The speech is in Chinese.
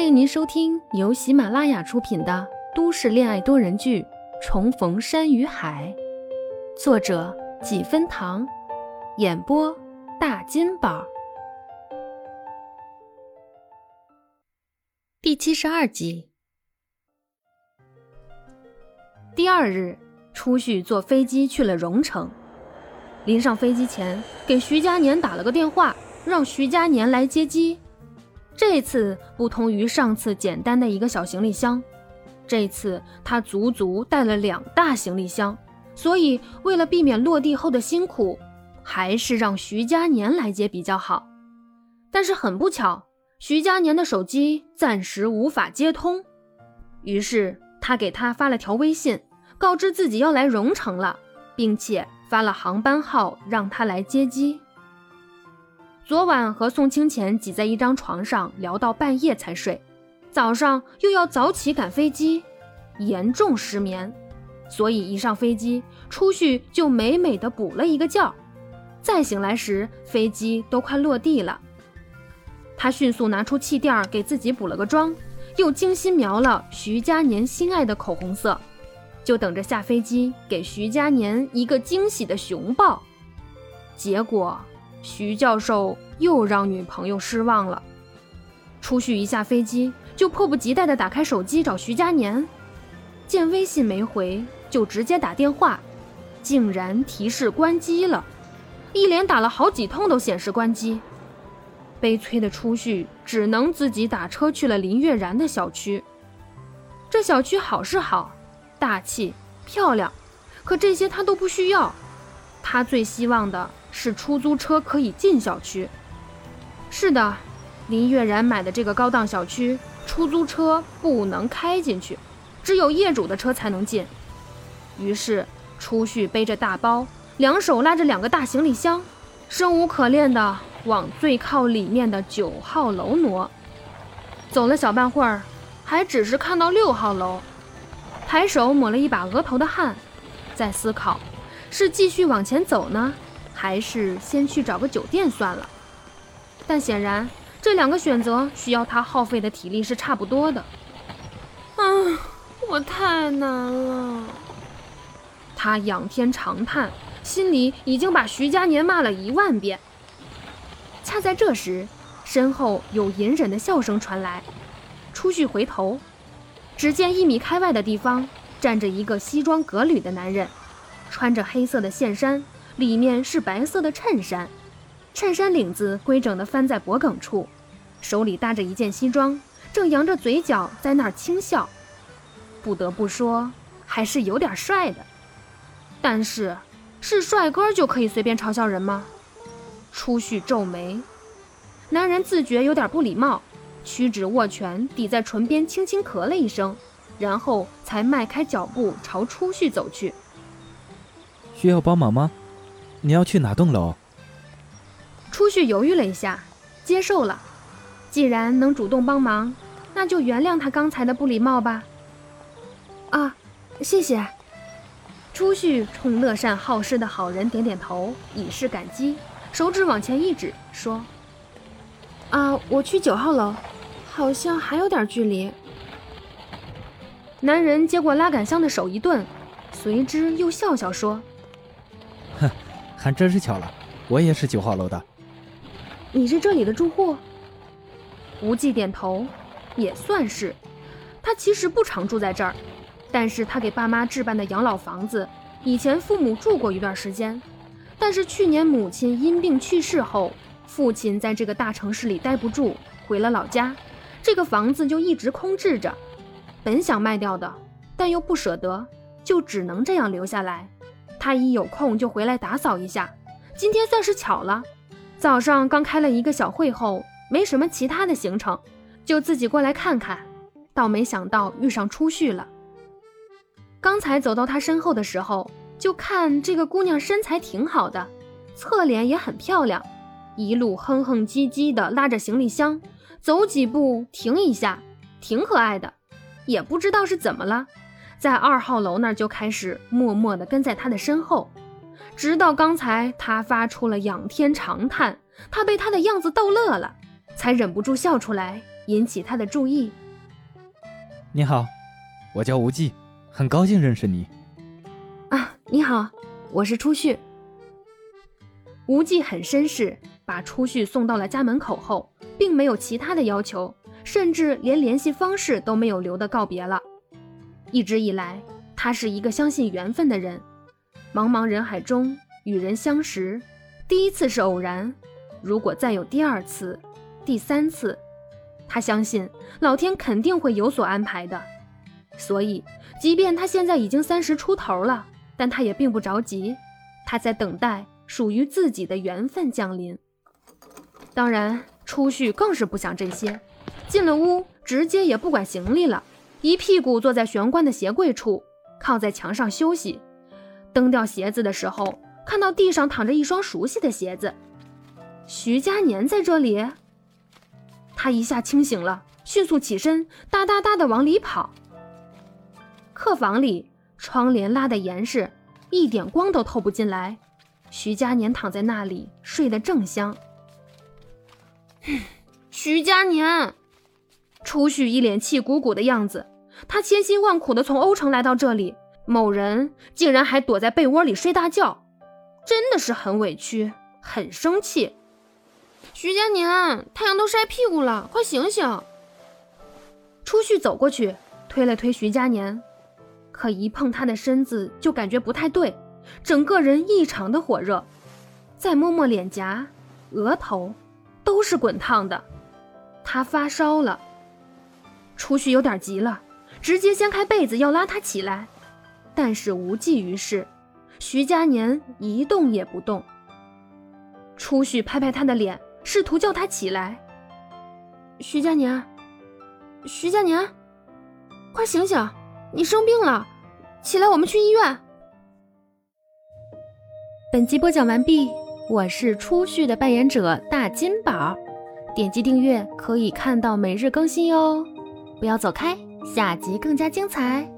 欢迎您收听由喜马拉雅出品的都市恋爱多人剧《重逢山与海》，作者几分糖，演播大金宝，第七十二集。第二日，初旭坐飞机去了荣城。临上飞机前，给徐佳年打了个电话，让徐佳年来接机。这次不同于上次简单的一个小行李箱，这次他足足带了两大行李箱，所以为了避免落地后的辛苦，还是让徐佳年来接比较好。但是很不巧，徐佳年的手机暂时无法接通，于是他给他发了条微信，告知自己要来荣城了，并且发了航班号让他来接机。昨晚和宋清浅挤在一张床上聊到半夜才睡，早上又要早起赶飞机，严重失眠，所以一上飞机，出去就美美的补了一个觉。再醒来时，飞机都快落地了。他迅速拿出气垫给自己补了个妆，又精心描了徐佳年心爱的口红色，就等着下飞机给徐佳年一个惊喜的熊抱。结果。徐教授又让女朋友失望了。初旭一下飞机，就迫不及待地打开手机找徐佳年，见微信没回，就直接打电话，竟然提示关机了，一连打了好几通都显示关机。悲催的初旭只能自己打车去了林月然的小区。这小区好是好，大气漂亮，可这些他都不需要，他最希望的。是出租车可以进小区。是的，林月然买的这个高档小区，出租车不能开进去，只有业主的车才能进。于是，初旭背着大包，两手拉着两个大行李箱，生无可恋地往最靠里面的九号楼挪。走了小半会儿，还只是看到六号楼，抬手抹了一把额头的汗，在思考：是继续往前走呢？还是先去找个酒店算了，但显然这两个选择需要他耗费的体力是差不多的。啊，我太难了！他仰天长叹，心里已经把徐佳年骂了一万遍。恰在这时，身后有隐忍的笑声传来。初旭回头，只见一米开外的地方站着一个西装革履的男人，穿着黑色的线衫。里面是白色的衬衫，衬衫领子规整的翻在脖梗处，手里搭着一件西装，正扬着嘴角在那儿轻笑。不得不说，还是有点帅的。但是，是帅哥就可以随便嘲笑人吗？初旭皱眉，男人自觉有点不礼貌，屈指握拳抵在唇边，轻轻咳了一声，然后才迈开脚步朝初旭走去。需要帮忙吗？你要去哪栋楼？初旭犹豫了一下，接受了。既然能主动帮忙，那就原谅他刚才的不礼貌吧。啊，谢谢。初旭冲乐善好施的好人点点头，以示感激，手指往前一指，说：“啊，我去九号楼，好像还有点距离。”男人接过拉杆箱的手一顿，随之又笑笑说。还真是巧了，我也是九号楼的。你是这里的住户？无忌点头，也算是。他其实不常住在这儿，但是他给爸妈置办的养老房子，以前父母住过一段时间。但是去年母亲因病去世后，父亲在这个大城市里待不住，回了老家，这个房子就一直空置着。本想卖掉的，但又不舍得，就只能这样留下来。他一有空就回来打扫一下，今天算是巧了。早上刚开了一个小会后，没什么其他的行程，就自己过来看看。倒没想到遇上初旭了。刚才走到他身后的时候，就看这个姑娘身材挺好的，侧脸也很漂亮，一路哼哼唧唧的拉着行李箱，走几步停一下，挺可爱的。也不知道是怎么了。在二号楼那儿就开始默默地跟在他的身后，直到刚才他发出了仰天长叹，他被他的样子逗乐了，才忍不住笑出来，引起他的注意。你好，我叫无忌，很高兴认识你。啊，你好，我是初旭。无忌很绅士，把初旭送到了家门口后，并没有其他的要求，甚至连联系方式都没有留的告别了。一直以来，他是一个相信缘分的人。茫茫人海中与人相识，第一次是偶然，如果再有第二次、第三次，他相信老天肯定会有所安排的。所以，即便他现在已经三十出头了，但他也并不着急，他在等待属于自己的缘分降临。当然，初旭更是不想这些，进了屋，直接也不管行李了，一屁股坐在玄关的鞋柜处，靠在墙上休息。蹬掉鞋子的时候，看到地上躺着一双熟悉的鞋子，徐佳年在这里。他一下清醒了，迅速起身，哒哒哒的往里跑。客房里窗帘拉得严实，一点光都透不进来。徐佳年躺在那里睡得正香。徐佳年，初旭一脸气鼓鼓的样子，他千辛万苦的从欧城来到这里。某人竟然还躲在被窝里睡大觉，真的是很委屈，很生气。徐佳年，太阳都晒屁股了，快醒醒！初旭走过去，推了推徐佳年，可一碰他的身子就感觉不太对，整个人异常的火热。再摸摸脸颊、额头，都是滚烫的，他发烧了。初旭有点急了，直接掀开被子要拉他起来。但是无济于事，徐佳年一动也不动。初旭拍拍他的脸，试图叫他起来。徐佳年，徐佳年，快醒醒！你生病了，起来，我们去医院。本集播讲完毕，我是初旭的扮演者大金宝，点击订阅可以看到每日更新哟。不要走开，下集更加精彩。